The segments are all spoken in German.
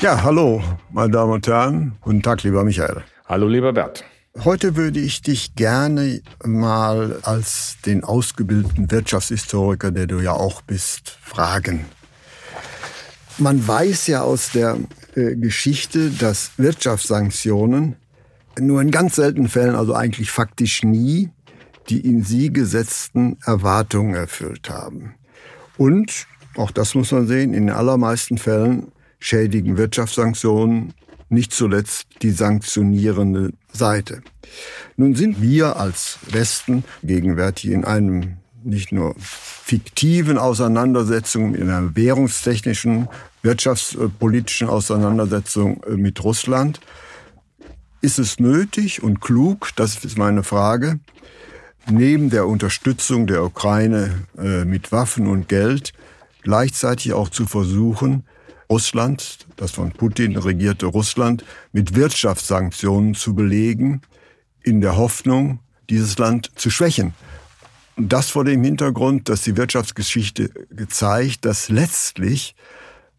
Ja, hallo, meine Damen und Herren. Guten Tag, lieber Michael. Hallo, lieber Bert. Heute würde ich dich gerne mal als den ausgebildeten Wirtschaftshistoriker, der du ja auch bist, fragen. Man weiß ja aus der äh, Geschichte, dass Wirtschaftssanktionen nur in ganz seltenen Fällen, also eigentlich faktisch nie, die in sie gesetzten Erwartungen erfüllt haben. Und, auch das muss man sehen, in den allermeisten Fällen schädigen Wirtschaftssanktionen nicht zuletzt die sanktionierende Seite. Nun sind wir als Westen gegenwärtig in einem nicht nur fiktiven Auseinandersetzung, in einer währungstechnischen, wirtschaftspolitischen Auseinandersetzung mit Russland, ist es nötig und klug, das ist meine Frage, neben der Unterstützung der Ukraine äh, mit Waffen und Geld gleichzeitig auch zu versuchen, Russland, das von Putin regierte Russland, mit Wirtschaftssanktionen zu belegen, in der Hoffnung, dieses Land zu schwächen. Und das vor dem Hintergrund, dass die Wirtschaftsgeschichte gezeigt, dass letztlich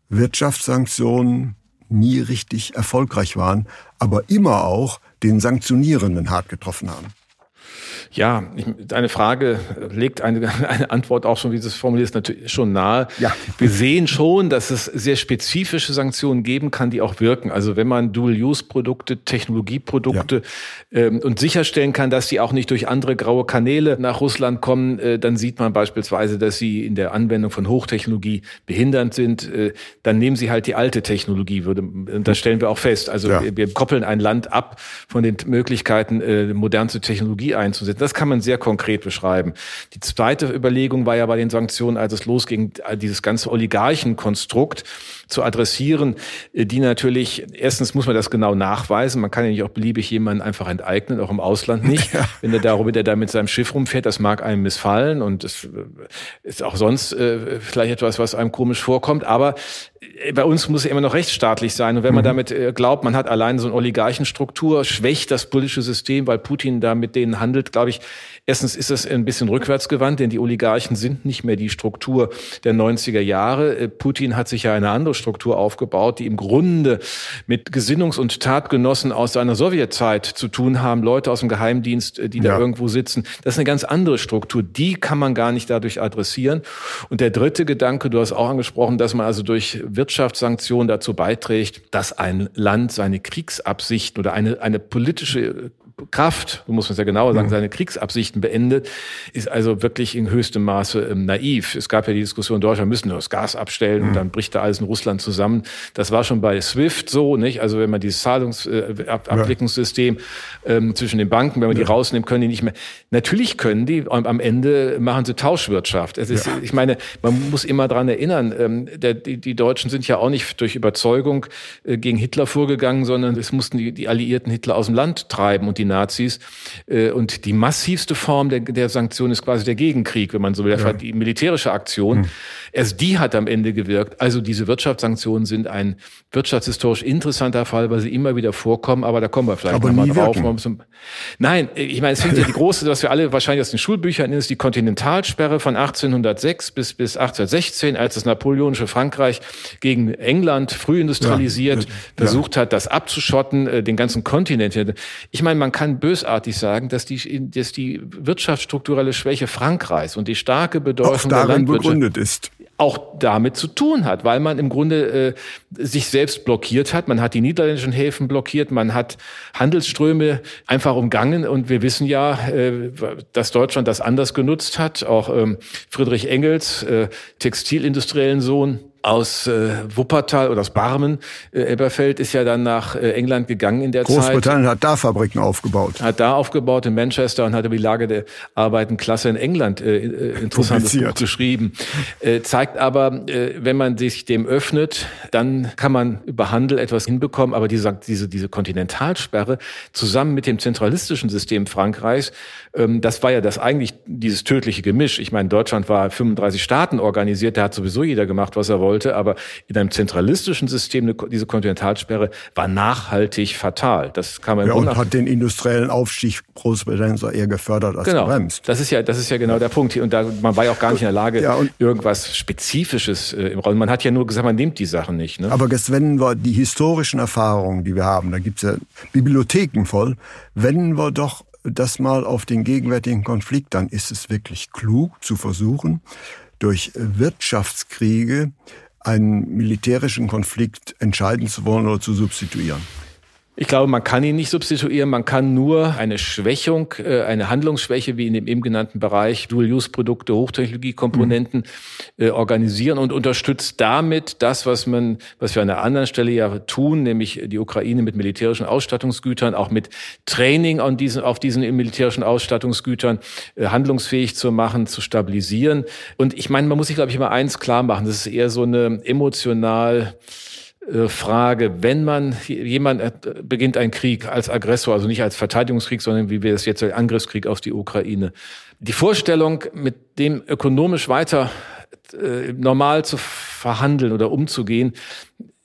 Wirtschaftssanktionen nie richtig erfolgreich waren, aber immer auch den Sanktionierenden hart getroffen haben. Ja, ich, deine Frage legt eine, eine Antwort auch schon, wie du es formulierst, natürlich schon nahe. Ja. Wir sehen schon, dass es sehr spezifische Sanktionen geben kann, die auch wirken. Also wenn man Dual-Use-Produkte, Technologieprodukte ja. ähm, und sicherstellen kann, dass die auch nicht durch andere graue Kanäle nach Russland kommen, äh, dann sieht man beispielsweise, dass sie in der Anwendung von Hochtechnologie behindernd sind. Äh, dann nehmen sie halt die alte Technologie, würde, und das stellen wir auch fest. Also ja. wir, wir, koppeln ein Land ab von den Möglichkeiten, äh, modernste Technologie einzusetzen. Das kann man sehr konkret beschreiben. Die zweite Überlegung war ja bei den Sanktionen, als es losging, dieses ganze Oligarchenkonstrukt zu adressieren, äh, die natürlich, erstens muss man das genau nachweisen, man kann ja nicht auch beliebig jemanden einfach enteignen, auch im Ausland nicht. Ja. Wenn er darüber, der da mit seinem Schiff rumfährt, das mag einem missfallen und das äh, ist auch sonst äh, vielleicht etwas, was einem komisch vorkommt, aber bei uns muss er immer noch rechtsstaatlich sein. Und wenn man mhm. damit glaubt, man hat allein so eine Oligarchenstruktur, schwächt das politische System, weil Putin da mit denen handelt, glaube ich, Erstens ist es ein bisschen rückwärtsgewandt, denn die Oligarchen sind nicht mehr die Struktur der 90er Jahre. Äh, Putin hat sich ja eine andere Struktur aufgebaut, die im Grunde mit Gesinnungs- und Tatgenossen aus seiner Sowjetzeit zu tun haben, Leute aus dem Geheimdienst, äh, die ja. da irgendwo sitzen. Das ist eine ganz andere Struktur. Die kann man gar nicht dadurch adressieren. Und der dritte Gedanke, du hast auch angesprochen, dass man also durch Wirtschaftssanktionen dazu beiträgt, dass ein Land seine Kriegsabsichten oder eine, eine politische Kraft, so muss man es ja genauer sagen, mhm. seine Kriegsabsichten beendet, ist also wirklich in höchstem Maße ähm, naiv. Es gab ja die Diskussion, Deutschland müssen das Gas abstellen mhm. und dann bricht da alles in Russland zusammen. Das war schon bei SWIFT so, nicht? Also wenn man dieses Zahlungsabwicklungssystem äh, ähm, zwischen den Banken, wenn man ja. die rausnimmt, können die nicht mehr. Natürlich können die, und am Ende machen sie Tauschwirtschaft. Es ist, ja. ich meine, man muss immer dran erinnern, ähm, der, die, die Deutschen sind ja auch nicht durch Überzeugung äh, gegen Hitler vorgegangen, sondern es mussten die, die Alliierten Hitler aus dem Land treiben und die Nazis. Äh, und die massivste Form der, der Sanktion ist quasi der Gegenkrieg, wenn man so will, ja. die militärische Aktion. Mhm. Erst die hat am Ende gewirkt. Also diese Wirtschaftssanktionen sind ein wirtschaftshistorisch interessanter Fall, weil sie immer wieder vorkommen, aber da kommen wir vielleicht nochmal drauf. Wirken. Nein, ich meine, es fängt ja die große, was wir alle wahrscheinlich aus den Schulbüchern ist, die Kontinentalsperre von 1806 bis, bis 1816, als das napoleonische Frankreich gegen England früh industrialisiert ja, versucht hat, das abzuschotten, äh, den ganzen Kontinent. Ich meine, man kann bösartig sagen, dass die, dass die wirtschaftsstrukturelle Schwäche Frankreichs und die starke Bedeutung der Landwirtschaft begründet ist auch damit zu tun hat, weil man im Grunde äh, sich selbst blockiert hat. Man hat die niederländischen Häfen blockiert, man hat Handelsströme einfach umgangen und wir wissen ja, äh, dass Deutschland das anders genutzt hat. Auch ähm, Friedrich Engels, äh, textilindustriellen Sohn, aus äh, Wuppertal oder aus Barmen, äh, Elberfeld, ist ja dann nach äh, England gegangen in der Großbritannien Zeit. Großbritannien hat da Fabriken aufgebaut. Hat da aufgebaut in Manchester und hat über die Lage der Arbeitenklasse in England äh, äh interessantes Buch geschrieben. Äh, zeigt aber, äh, wenn man sich dem öffnet, dann kann man über Handel etwas hinbekommen, aber diese, diese, diese Kontinentalsperre zusammen mit dem zentralistischen System Frankreichs, ähm, das war ja das eigentlich dieses tödliche Gemisch. Ich meine, Deutschland war 35 Staaten organisiert, da hat sowieso jeder gemacht, was er wollte, aber in einem zentralistischen System diese Kontinentalsperre war nachhaltig fatal. Das kann man ja, und hat den industriellen Aufstieg Großbritanniens eher gefördert als genau. gebremst. Das ist ja, das ist ja genau der Punkt. Und da, man war ja auch gar nicht in der Lage, ja, irgendwas Spezifisches äh, im Raum. Man hat ja nur gesagt, man nimmt die Sachen nicht. Ne? Aber wenden wir die historischen Erfahrungen, die wir haben, da gibt es ja Bibliotheken voll, wenden wir doch das mal auf den gegenwärtigen Konflikt, dann ist es wirklich klug zu versuchen, durch Wirtschaftskriege einen militärischen Konflikt entscheiden zu wollen oder zu substituieren. Ich glaube, man kann ihn nicht substituieren. Man kann nur eine Schwächung, äh, eine Handlungsschwäche wie in dem eben genannten Bereich Dual-Use-Produkte, Hochtechnologiekomponenten mhm. organisieren und unterstützt damit das, was man, was wir an der anderen Stelle ja tun, nämlich die Ukraine mit militärischen Ausstattungsgütern, auch mit Training auf diesen, auf diesen militärischen Ausstattungsgütern äh, handlungsfähig zu machen, zu stabilisieren. Und ich meine, man muss sich, glaube ich, immer eins klar machen. Das ist eher so eine emotional Frage, wenn man jemand äh, beginnt einen Krieg als Aggressor, also nicht als Verteidigungskrieg, sondern wie wir es jetzt Angriffskrieg auf die Ukraine. Die Vorstellung, mit dem ökonomisch weiter äh, normal zu verhandeln oder umzugehen,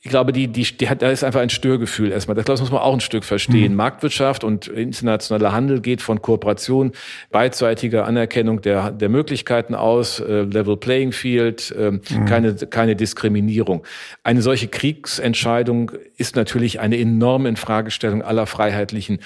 ich glaube, die, die, die hat, da ist einfach ein Störgefühl erstmal. Das, glaube, das muss man auch ein Stück verstehen. Mhm. Marktwirtschaft und internationaler Handel geht von Kooperation, beidseitiger Anerkennung der, der Möglichkeiten aus, äh, Level Playing Field, äh, mhm. keine, keine Diskriminierung. Eine solche Kriegsentscheidung ist natürlich eine enorme Infragestellung aller freiheitlichen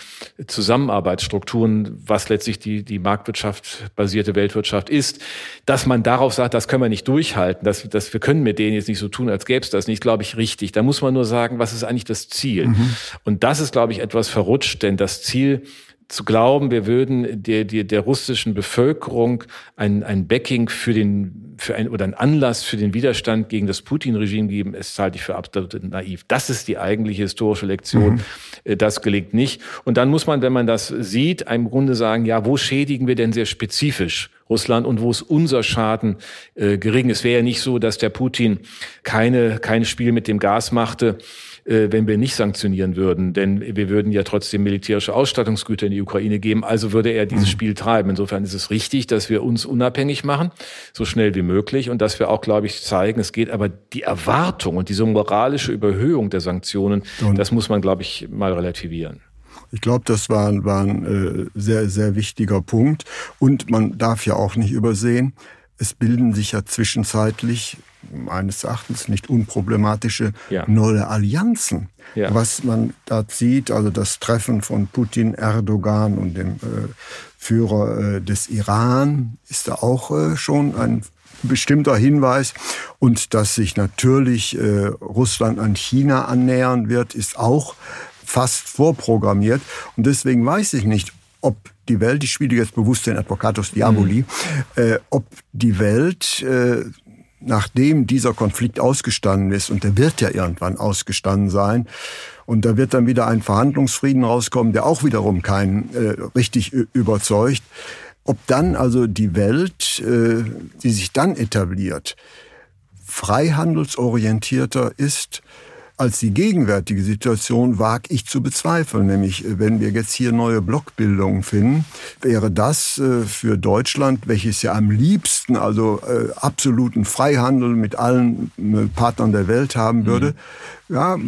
Zusammenarbeitsstrukturen, was letztlich die, die Marktwirtschaft basierte Weltwirtschaft ist. Dass man darauf sagt, das können wir nicht durchhalten, dass, dass wir können mit denen jetzt nicht so tun, als gäbe es das nicht, glaube ich, richtig wichtig. Da muss man nur sagen, was ist eigentlich das Ziel? Mhm. Und das ist, glaube ich, etwas verrutscht, denn das Ziel zu glauben, wir würden der, der, der russischen Bevölkerung ein, ein Backing für den, für ein, oder ein Anlass für den Widerstand gegen das Putin-Regime geben, ist halte ich für absolut naiv. Das ist die eigentliche historische Lektion. Mhm. Äh, das gelingt nicht. Und dann muss man, wenn man das sieht, im Grunde sagen, ja, wo schädigen wir denn sehr spezifisch Russland und wo ist unser Schaden äh, gering? Es wäre ja nicht so, dass der Putin keine, kein Spiel mit dem Gas machte, äh, wenn wir nicht sanktionieren würden. Denn wir würden ja trotzdem militärische Ausstattungsgüter in die Ukraine geben. Also würde er dieses mhm. Spiel treiben. Insofern ist es richtig, dass wir uns unabhängig machen, so schnell wie möglich. Und dass wir auch, glaube ich, zeigen, es geht aber die Erwartung und diese moralische Überhöhung der Sanktionen, und das muss man, glaube ich, mal relativieren. Ich glaube, das war, war ein äh, sehr, sehr wichtiger Punkt. Und man darf ja auch nicht übersehen, es bilden sich ja zwischenzeitlich meines Erachtens nicht unproblematische ja. neue Allianzen. Ja. Was man da sieht, also das Treffen von Putin, Erdogan und dem äh, Führer äh, des Iran, ist da auch äh, schon ein bestimmter Hinweis. Und dass sich natürlich äh, Russland an China annähern wird, ist auch fast vorprogrammiert. Und deswegen weiß ich nicht, ob die Welt, ich spiele jetzt bewusst den Advocatus Diaboli, mhm. äh, ob die Welt äh, nachdem dieser Konflikt ausgestanden ist, und der wird ja irgendwann ausgestanden sein, und da wird dann wieder ein Verhandlungsfrieden rauskommen, der auch wiederum keinen äh, richtig überzeugt, ob dann also die Welt, äh, die sich dann etabliert, freihandelsorientierter ist, als die gegenwärtige Situation wage ich zu bezweifeln. Nämlich, äh, wenn wir jetzt hier neue Blockbildungen finden, wäre das äh, für Deutschland, welches ja am liebsten also äh, absoluten Freihandel mit allen Partnern der Welt haben würde, mhm. ja,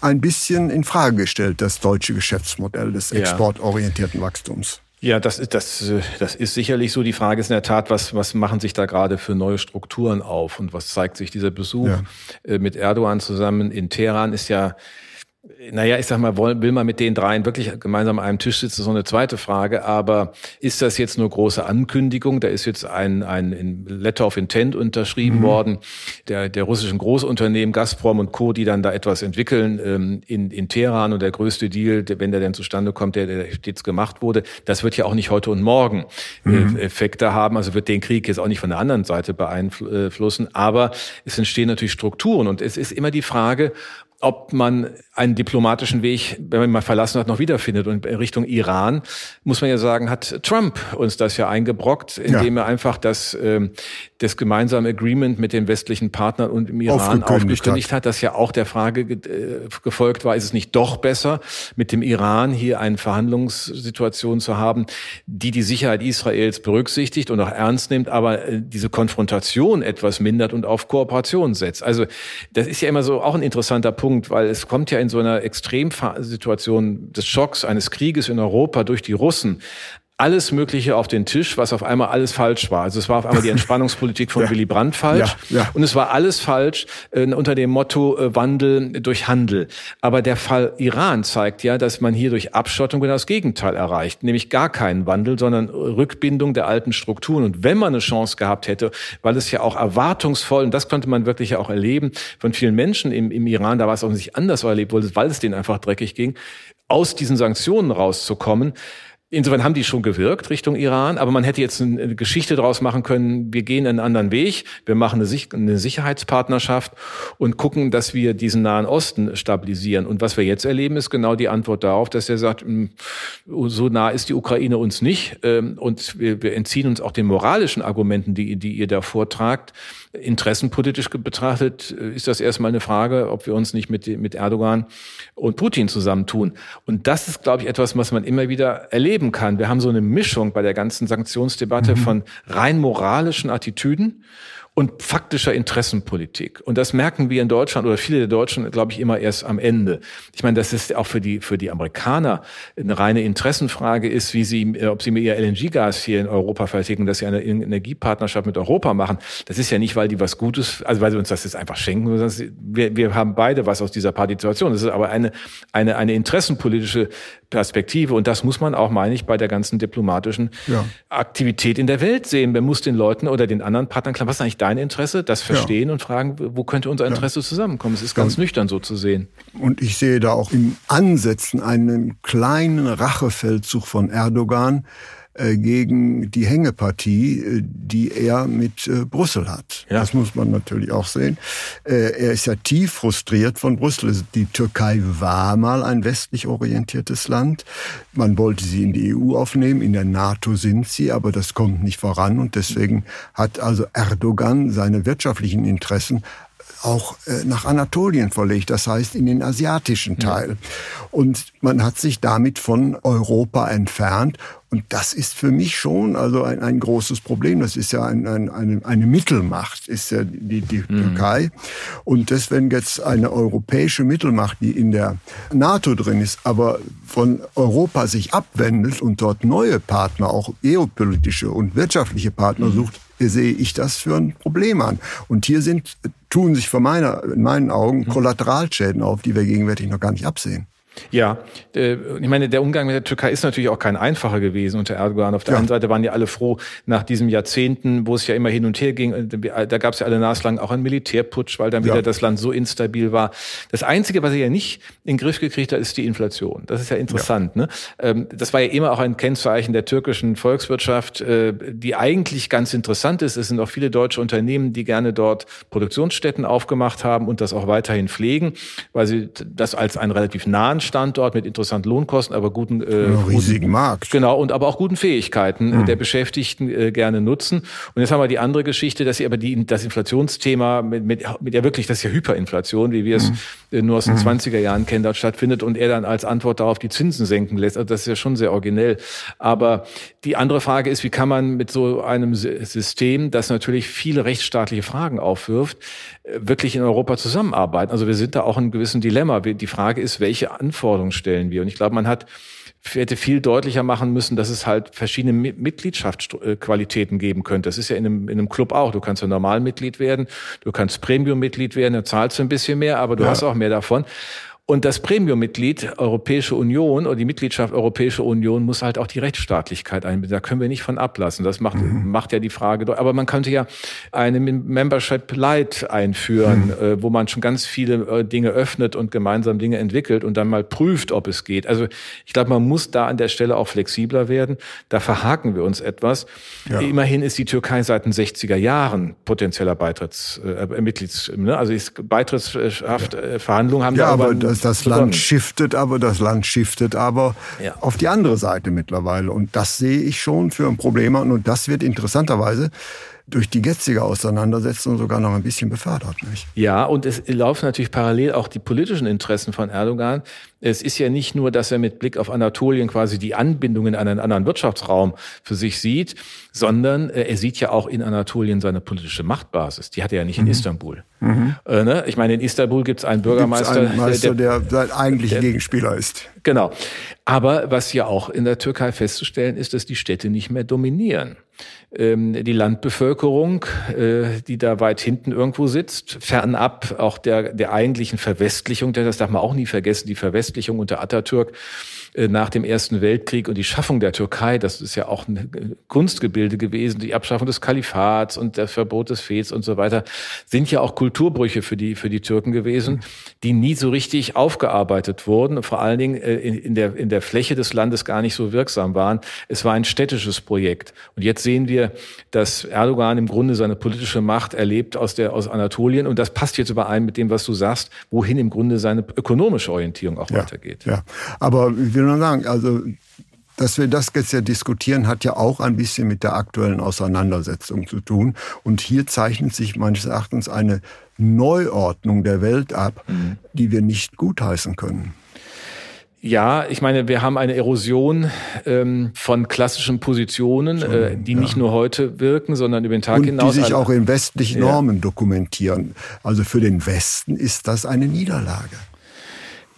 ein bisschen in Frage gestellt, das deutsche Geschäftsmodell des exportorientierten Wachstums. Ja, das ist, das, das ist sicherlich so. Die Frage ist in der Tat, was, was machen sich da gerade für neue Strukturen auf und was zeigt sich dieser Besuch ja. Äh, mit Erdogan zusammen in Teheran ist ja naja, ich sag mal, will man mit den dreien wirklich gemeinsam an einem Tisch sitzen, so eine zweite Frage. Aber ist das jetzt nur große Ankündigung? Da ist jetzt ein, ein Letter of Intent unterschrieben mhm. worden, der, der russischen Großunternehmen Gazprom und Co., die dann da etwas entwickeln ähm, in, in Teheran. Und der größte Deal, wenn der denn zustande kommt, der, der jetzt gemacht wurde, das wird ja auch nicht heute und morgen äh, mhm. Effekte haben. Also wird den Krieg jetzt auch nicht von der anderen Seite beeinflussen. Aber es entstehen natürlich Strukturen. Und es ist immer die Frage, ob man einen diplomatischen Weg, wenn man ihn mal verlassen hat, noch wiederfindet. Und in Richtung Iran, muss man ja sagen, hat Trump uns das ja eingebrockt, indem ja. er einfach das, äh, das gemeinsame Agreement mit den westlichen Partnern und im Iran aufgekündigt hat, das ja auch der Frage äh, gefolgt war, ist es nicht doch besser, mit dem Iran hier eine Verhandlungssituation zu haben, die die Sicherheit Israels berücksichtigt und auch ernst nimmt, aber äh, diese Konfrontation etwas mindert und auf Kooperation setzt. Also das ist ja immer so auch ein interessanter Punkt Punkt, weil es kommt ja in so einer Extremsituation des Schocks eines Krieges in Europa durch die Russen alles Mögliche auf den Tisch, was auf einmal alles falsch war. Also es war auf einmal die Entspannungspolitik von ja. Willy Brandt falsch ja, ja. und es war alles falsch äh, unter dem Motto äh, Wandel durch Handel. Aber der Fall Iran zeigt ja, dass man hier durch Abschottung genau das Gegenteil erreicht, nämlich gar keinen Wandel, sondern Rückbindung der alten Strukturen. Und wenn man eine Chance gehabt hätte, weil es ja auch erwartungsvoll, und das konnte man wirklich ja auch erleben, von vielen Menschen im, im Iran, da war es auch nicht anders erlebt wurde, weil es denen einfach dreckig ging, aus diesen Sanktionen rauszukommen, Insofern haben die schon gewirkt Richtung Iran, aber man hätte jetzt eine Geschichte daraus machen können, wir gehen einen anderen Weg, wir machen eine Sicherheitspartnerschaft und gucken, dass wir diesen Nahen Osten stabilisieren. Und was wir jetzt erleben, ist genau die Antwort darauf, dass er sagt, so nah ist die Ukraine uns nicht ähm, und wir, entziehen uns auch den moralischen Argumenten, die, die ihr da vortragt. Interessenpolitisch betrachtet äh, ist das erstmal eine Frage, ob wir uns nicht mit, mit Erdogan und Putin zusammentun. Und das ist, glaube ich, etwas, was man immer wieder erleben kann. Wir haben so eine Mischung bei der ganzen Sanktionsdebatte mhm. von rein moralischen Attitüden und faktischer Interessenpolitik. Und das merken wir in Deutschland oder viele der Deutschen, glaube ich, immer erst am Ende. Ich meine, das ist auch für die, für die Amerikaner eine reine Interessenfrage ist, wie sie, ob sie mir ihr LNG-Gas hier in Europa verticken, dass sie eine Energiepartnerschaft mit Europa machen. Das ist ja nicht, weil die was Gutes, also weil sie uns das jetzt einfach schenken, sondern wir, wir haben beide was aus dieser Partizipation. Das ist aber eine, eine, eine interessenpolitische Perspektive. Und das muss man auch, meine ich, bei der ganzen diplomatischen ja. Aktivität in der Welt sehen. Man muss den Leuten oder den anderen Partnern klar, was ist eigentlich dein Interesse? Das verstehen ja. und fragen, wo könnte unser Interesse ja. zusammenkommen? Es ist ganz nüchtern so zu sehen. Und ich sehe da auch im Ansätzen einen kleinen Rachefeldzug von Erdogan, gegen die Hängepartie, äh, die er mit äh, Brüssel hat. Ja. Das muss man natürlich auch sehen. Er ist ja tief frustriert von Brüssel. Die Türkei war mal ein westlich orientiertes Land. Man wollte sie in die EU aufnehmen, in der NATO sind sie, aber das kommt nicht voran und deswegen hat also Erdogan seine wirtschaftlichen Interessen auch äh, nach Anatolien verlegt, das heißt in den asiatischen Teil. Ja. Und man hat sich damit von Europa entfernt. Und das ist für mich schon also ein, ein großes Problem. Das ist ja ein, ein, eine, eine Mittelmacht, ist ja die, die mhm. Türkei. Und deswegen jetzt eine europäische Mittelmacht, die in der NATO drin ist, aber von Europa sich abwendet und dort neue Partner, auch geopolitische und wirtschaftliche Partner mhm. sucht, sehe ich das für ein Problem an. Und hier sind, tun sich von meiner, in meinen Augen Kollateralschäden auf, die wir gegenwärtig noch gar nicht absehen. Ja, äh, ich meine, der Umgang mit der Türkei ist natürlich auch kein einfacher gewesen unter Erdogan. Auf der ja. einen Seite waren ja alle froh nach diesen Jahrzehnten, wo es ja immer hin und her ging. Äh, da gab es ja alle naslang auch einen Militärputsch, weil dann wieder ja. das Land so instabil war. Das Einzige, was er ja nicht in den Griff gekriegt hat, ist die Inflation. Das ist ja interessant. Ja. Ne? Ähm, das war ja immer auch ein Kennzeichen der türkischen Volkswirtschaft, äh, die eigentlich ganz interessant ist. Es sind auch viele deutsche Unternehmen, die gerne dort Produktionsstätten aufgemacht haben und das auch weiterhin pflegen, weil sie das als einen relativ nahen Standort mit interessanten Lohnkosten, aber guten äh, ja, riesigen Markt. Genau und aber auch guten Fähigkeiten mhm. der Beschäftigten äh, gerne nutzen. Und jetzt haben wir die andere Geschichte, dass sie aber die das Inflationsthema mit, mit, mit ja wirklich das ist ja Hyperinflation, wie wir es mhm. nur aus den mhm. 20er Jahren kennen, dort stattfindet und er dann als Antwort darauf die Zinsen senken lässt. Also das ist ja schon sehr originell. Aber die andere Frage ist, wie kann man mit so einem System, das natürlich viele rechtsstaatliche Fragen aufwirft, äh, wirklich in Europa zusammenarbeiten? Also wir sind da auch in einem gewissen Dilemma. Die Frage ist, welche Anforderungen Anforderungen stellen wir. Und ich glaube, man hat hätte viel deutlicher machen müssen, dass es halt verschiedene Mitgliedschaftsqualitäten geben könnte. Das ist ja in einem, in einem Club auch. Du kannst ja Normalmitglied werden, du kannst Premium-Mitglied werden, da zahlst du ein bisschen mehr, aber du ja. hast auch mehr davon. Und das Premium-Mitglied Europäische Union oder die Mitgliedschaft Europäische Union muss halt auch die Rechtsstaatlichkeit einbinden. Da können wir nicht von ablassen. Das macht, mhm. macht ja die Frage. Aber man könnte ja eine Membership Light einführen, mhm. äh, wo man schon ganz viele äh, Dinge öffnet und gemeinsam Dinge entwickelt und dann mal prüft, ob es geht. Also ich glaube, man muss da an der Stelle auch flexibler werden. Da verhaken wir uns etwas. Ja. Immerhin ist die Türkei seit den 60er Jahren potenzieller Beitritts, äh, Mitglieds, ne? also ist Beitrittshaft, ja. Äh, Verhandlungen haben ja, aber das das, Land shiftet aber, das Land shiftet aber ja. auf die andere Seite mittlerweile. Und das sehe ich schon für ein Problem an. Und das wird interessanterweise durch die jetzige Auseinandersetzung sogar noch ein bisschen befördert. Nicht? Ja, und es laufen natürlich parallel auch die politischen Interessen von Erdogan. Es ist ja nicht nur, dass er mit Blick auf Anatolien quasi die Anbindungen an einen anderen Wirtschaftsraum für sich sieht, sondern äh, er sieht ja auch in Anatolien seine politische Machtbasis. Die hat er ja nicht in mhm. Istanbul. Mhm. Äh, ne? Ich meine, in Istanbul gibt es einen Bürgermeister, einen Meister, der, der, der eigentlich der, Gegenspieler ist. Genau. Aber was ja auch in der Türkei festzustellen ist, dass die Städte nicht mehr dominieren. Ähm, die Landbevölkerung, äh, die da weit hinten irgendwo sitzt, fernab auch der, der eigentlichen Verwestlichung, das darf man auch nie vergessen, die Verwestlichung unter Atatürk äh, nach dem Ersten Weltkrieg und die Schaffung der Türkei, das ist ja auch ein Kunstgebilde gewesen, die Abschaffung des Kalifats und der Verbot des Fets und so weiter, sind ja auch Kulturbrüche für die, für die Türken gewesen, die nie so richtig aufgearbeitet wurden, vor allen Dingen äh, in, in, der, in der Fläche des Landes gar nicht so wirksam waren. Es war ein städtisches Projekt. Und jetzt sehen wir, dass Erdogan im Grunde seine politische Macht erlebt aus, der, aus Anatolien. Und das passt jetzt überein mit dem, was du sagst, wohin im Grunde seine ökonomische Orientierung auch ja, weitergeht. Ja, aber will nur sagen, also dass wir das jetzt ja diskutieren, hat ja auch ein bisschen mit der aktuellen Auseinandersetzung zu tun. Und hier zeichnet sich meines Erachtens eine Neuordnung der Welt ab, mhm. die wir nicht gutheißen können. Ja, ich meine, wir haben eine Erosion ähm, von klassischen Positionen, Schon, äh, die ja. nicht nur heute wirken, sondern über den Tag Und hinaus. Die sich auch in westlichen Normen ja. dokumentieren. Also für den Westen ist das eine Niederlage.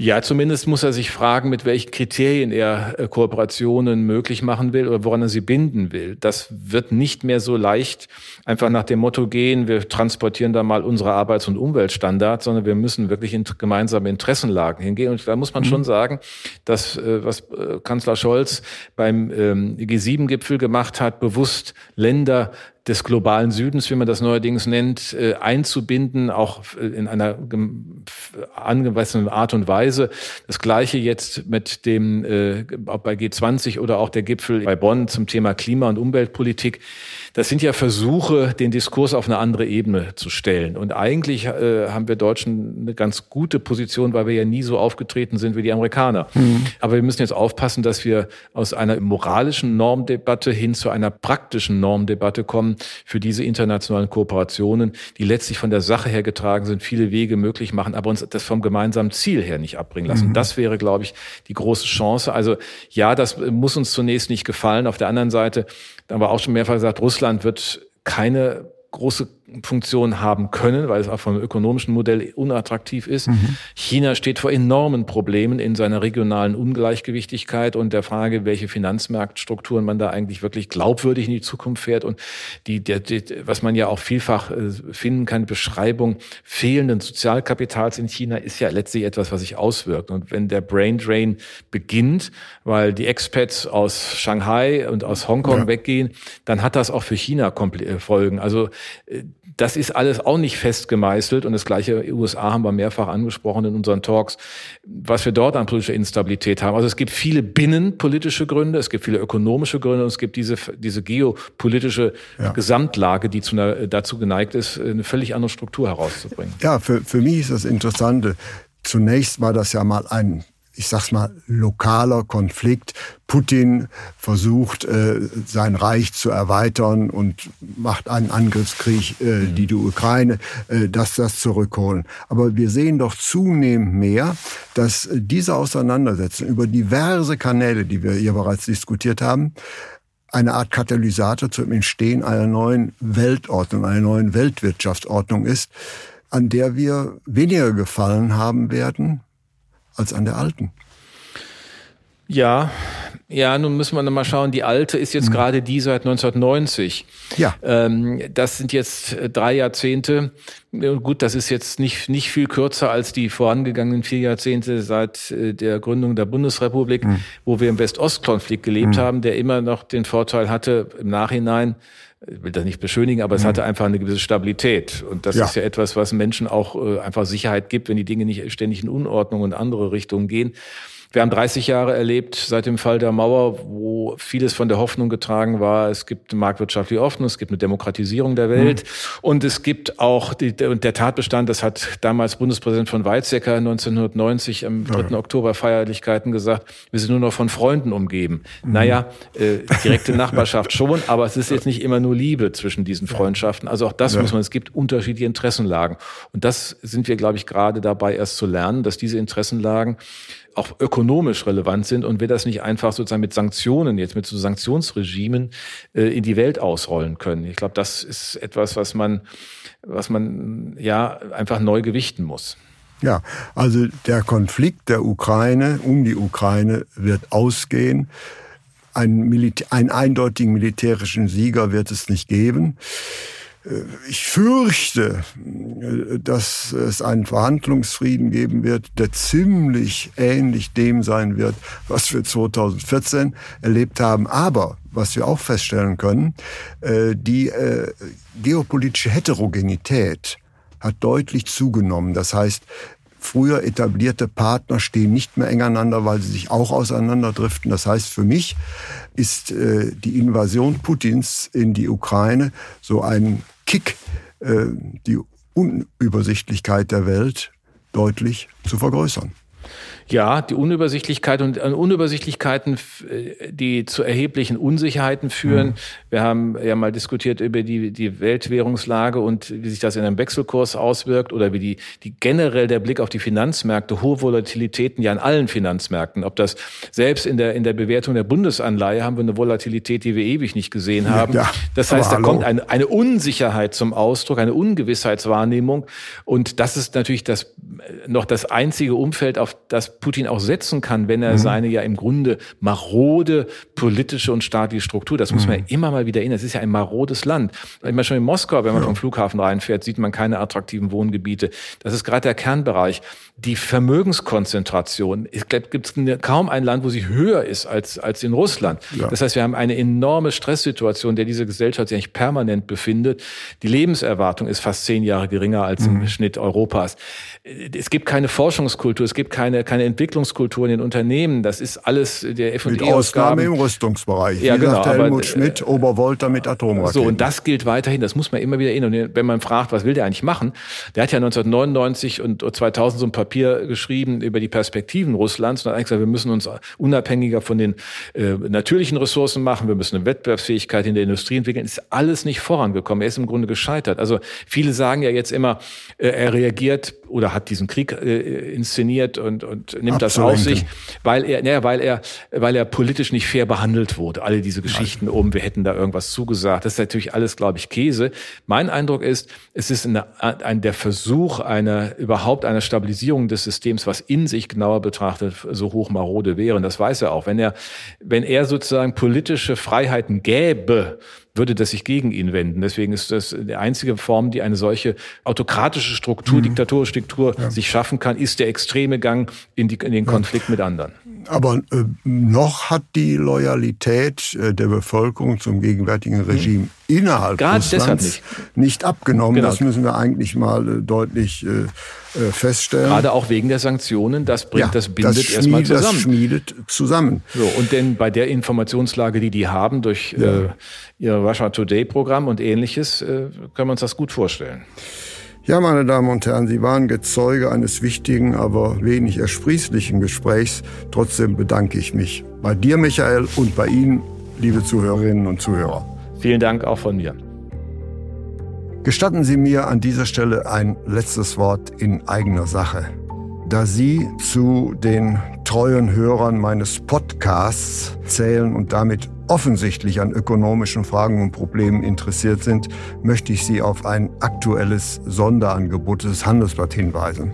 Ja, zumindest muss er sich fragen, mit welchen Kriterien er äh, Kooperationen möglich machen will oder woran er sie binden will. Das wird nicht mehr so leicht einfach nach dem Motto gehen, wir transportieren da mal unsere Arbeits- und Umweltstandards, sondern wir müssen wirklich in gemeinsame Interessenlagen hingehen. Und da muss man mhm. schon sagen, dass äh, was äh, Kanzler Scholz beim ähm, G7-Gipfel gemacht hat, bewusst Länder des globalen Südens, wie man das neuerdings nennt, äh, einzubinden, auch äh, in einer angemessenen Art und Weise. Das gleiche jetzt mit dem, äh, ob bei G20 oder auch der Gipfel bei Bonn zum Thema Klima- und Umweltpolitik. Das sind ja Versuche, den Diskurs auf eine andere Ebene zu stellen. Und eigentlich äh, haben wir Deutschen eine ganz gute Position, weil wir ja nie so aufgetreten sind wie die Amerikaner. Mhm. Aber wir müssen jetzt aufpassen, dass wir aus einer moralischen Normdebatte hin zu einer praktischen Normdebatte kommen für diese internationalen Kooperationen, die letztlich von der Sache her getragen sind, viele Wege möglich machen, aber uns das vom gemeinsamen Ziel her nicht abbringen lassen. Mhm. Das wäre, glaube ich, die große Chance. Also ja, das muss uns zunächst nicht gefallen. Auf der anderen Seite, war auch schon mehrfach gesagt, Russland wird keine große Funktion haben können, weil es auch vom ökonomischen Modell unattraktiv ist. Mhm. China steht vor enormen Problemen in seiner regionalen Ungleichgewichtigkeit und der Frage, welche Finanzmarktstrukturen man da eigentlich wirklich glaubwürdig in die Zukunft fährt. Und die, der, die was man ja auch vielfach äh, finden kann, Beschreibung fehlenden Sozialkapitals in China ist ja letztlich etwas, was sich auswirkt. Und wenn der Brain Drain beginnt, weil die Expats aus Shanghai und aus Hongkong ja. weggehen, dann hat das auch für China äh, Folgen. Also äh, das ist alles auch nicht fest gemeißelt und das gleiche USA haben wir mehrfach angesprochen in unseren Talks, was wir dort an politischer Instabilität haben. Also es gibt viele binnenpolitische Gründe, es gibt viele ökonomische Gründe und es gibt diese, diese geopolitische ja. Gesamtlage, die zu einer, dazu geneigt ist, eine völlig andere Struktur herauszubringen. Ja, für, für mich ist das Interessante. Zunächst war das ja mal ein ich sag's mal, lokaler Konflikt. Putin versucht, äh, sein Reich zu erweitern und macht einen Angriffskrieg, äh, die die Ukraine, äh, dass das zurückholen. Aber wir sehen doch zunehmend mehr, dass diese Auseinandersetzung über diverse Kanäle, die wir hier bereits diskutiert haben, eine Art Katalysator zum Entstehen einer neuen Weltordnung, einer neuen Weltwirtschaftsordnung ist, an der wir weniger gefallen haben werden, als an der alten. Ja, ja, nun müssen wir noch mal schauen. Die alte ist jetzt mhm. gerade die seit 1990. Ja. Ähm, das sind jetzt äh, drei Jahrzehnte, Gut, das ist jetzt nicht, nicht viel kürzer als die vorangegangenen vier Jahrzehnte seit äh, der Gründung der Bundesrepublik, mhm. wo wir im West-Ost-Konflikt gelebt mhm. haben, der immer noch den Vorteil hatte, im Nachhinein, ich will das nicht beschönigen, aber es mhm. hatte einfach eine gewisse Stabilität. Und das ja. ist ja etwas, was Menschen auch äh, einfach Sicherheit gibt, wenn die Dinge nicht ständig in Unordnung und andere Richtungen gehen. Wir haben 30 Jahre erlebt seit dem Fall der Mauer, wo vieles von der Hoffnung getragen war, es gibt marktwirtschaftliche Ordnung, es gibt eine Demokratisierung der Welt mhm. und es gibt auch die, der Tatbestand, das hat damals Bundespräsident von Weizsäcker 1990 am 3. Ja. Oktober Feierlichkeiten gesagt, wir sind nur noch von Freunden umgeben. Mhm. Naja, äh, direkte Nachbarschaft schon, aber es ist jetzt nicht immer nur Liebe zwischen diesen Freundschaften. Also auch das ja. muss man, es gibt unterschiedliche Interessenlagen. Und das sind wir, glaube ich, gerade dabei erst zu lernen, dass diese Interessenlagen auch ökonomisch relevant sind und wir das nicht einfach sozusagen mit Sanktionen, jetzt mit so Sanktionsregimen äh, in die Welt ausrollen können. Ich glaube, das ist etwas, was man, was man ja einfach neu gewichten muss. Ja, also der Konflikt der Ukraine um die Ukraine wird ausgehen. Ein einen eindeutigen militärischen Sieger wird es nicht geben. Ich fürchte, dass es einen Verhandlungsfrieden geben wird, der ziemlich ähnlich dem sein wird, was wir 2014 erlebt haben. Aber was wir auch feststellen können, äh, die äh, geopolitische Heterogenität hat deutlich zugenommen. Das heißt, früher etablierte Partner stehen nicht mehr eng aneinander, weil sie sich auch auseinanderdriften. Das heißt, für mich ist äh, die Invasion Putins in die Ukraine so ein Kick, äh, die Unübersichtlichkeit der Welt deutlich zu vergrößern. Ja, die Unübersichtlichkeit und äh, Unübersichtlichkeiten, äh, die zu erheblichen Unsicherheiten führen. Mhm. Wir haben ja mal diskutiert über die, die Weltwährungslage und wie sich das in einem Wechselkurs auswirkt oder wie die, die generell der Blick auf die Finanzmärkte, hohe Volatilitäten ja in allen Finanzmärkten. Ob das selbst in der, in der Bewertung der Bundesanleihe haben wir eine Volatilität, die wir ewig nicht gesehen haben. Ja, das heißt, da kommt eine, eine Unsicherheit zum Ausdruck, eine Ungewissheitswahrnehmung. Und das ist natürlich das, noch das einzige Umfeld, auf das Putin auch setzen kann, wenn er mhm. seine ja im Grunde marode politische und staatliche Struktur, das muss man mhm. immer mal wieder erinnern, das ist ja ein marodes Land. Ich meine, schon in Moskau, wenn man ja. vom Flughafen reinfährt, sieht man keine attraktiven Wohngebiete. Das ist gerade der Kernbereich. Die Vermögenskonzentration, ich glaube, gibt es kaum ein Land, wo sie höher ist als, als in Russland. Ja. Das heißt, wir haben eine enorme Stresssituation, der diese Gesellschaft sich eigentlich permanent befindet. Die Lebenserwartung ist fast zehn Jahre geringer als im mhm. Schnitt Europas. Es gibt keine Forschungskultur, es gibt keine, keine Entwicklungskultur in den Unternehmen. Das ist alles der F&E Mit Ausnahme im Rüstungsbereich. Ja, Wie genau. Sagt Helmut aber, Schmidt, äh, Obervolta mit Atomraketen. So, und das gilt weiterhin. Das muss man immer wieder erinnern. Und wenn man fragt, was will der eigentlich machen? Der hat ja 1999 und 2000 so ein Papier geschrieben über die Perspektiven Russlands und hat eigentlich gesagt, wir müssen uns unabhängiger von den äh, natürlichen Ressourcen machen. Wir müssen eine Wettbewerbsfähigkeit in der Industrie entwickeln. Ist alles nicht vorangekommen. Er ist im Grunde gescheitert. Also viele sagen ja jetzt immer, äh, er reagiert oder hat diesen Krieg äh, inszeniert und, und nimmt das auf sich, weil er, naja, weil er, weil er politisch nicht fair behandelt wurde. Alle diese Geschichten Nein. um, wir hätten da irgendwas zugesagt. Das ist natürlich alles, glaube ich, Käse. Mein Eindruck ist, es ist eine, ein, der Versuch einer, überhaupt einer Stabilisierung des Systems, was in sich genauer betrachtet so hoch marode wäre. Und das weiß er auch. Wenn er, wenn er sozusagen politische Freiheiten gäbe, würde das sich gegen ihn wenden. Deswegen ist das die einzige Form, die eine solche autokratische Struktur, mhm. diktatorische Struktur ja. sich schaffen kann, ist der extreme Gang in, die, in den Konflikt ja. mit anderen. Aber äh, noch hat die Loyalität äh, der Bevölkerung zum gegenwärtigen hm. Regime mhm. innerhalb Gerade Russlands nicht. nicht. abgenommen. Genau. Das müssen wir eigentlich mal äh, deutlich feststellen. Gerade auch wegen der Sanktionen, das bringt, ja, das bindet das erstmal zusammen. Das schmiedet zusammen. So, und denn bei der Informationslage, die die haben durch ja. ihr Russia Today Programm und ähnliches, äh, können wir uns das gut vorstellen. Ja, meine Damen und Herren, Sie waren Gezeuge eines wichtigen, aber wenig ersprießlichen Gesprächs. Trotzdem bedanke ich mich bei dir, Michael, und bei Ihnen, liebe Zuhörerinnen und Zuhörer. Vielen Dank auch von mir. Gestatten Sie mir an dieser Stelle ein letztes Wort in eigener Sache. Da Sie zu den treuen Hörern meines Podcasts zählen und damit offensichtlich an ökonomischen Fragen und Problemen interessiert sind, möchte ich Sie auf ein aktuelles Sonderangebot des Handelsblatt hinweisen.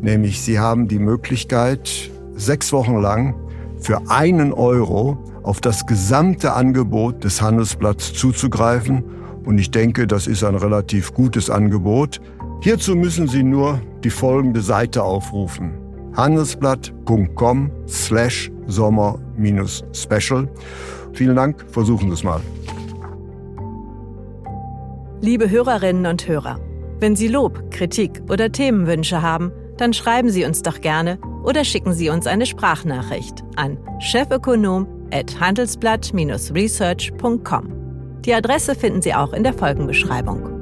Nämlich Sie haben die Möglichkeit, sechs Wochen lang für einen Euro auf das gesamte Angebot des Handelsblatts zuzugreifen und ich denke, das ist ein relativ gutes Angebot, Hierzu müssen Sie nur die folgende Seite aufrufen. handelsblatt.com slash sommer-special. Vielen Dank, versuchen Sie es mal. Liebe Hörerinnen und Hörer, wenn Sie Lob, Kritik oder Themenwünsche haben, dann schreiben Sie uns doch gerne oder schicken Sie uns eine Sprachnachricht an chefökonom@handelsblatt-research.com. Die Adresse finden Sie auch in der Folgenbeschreibung.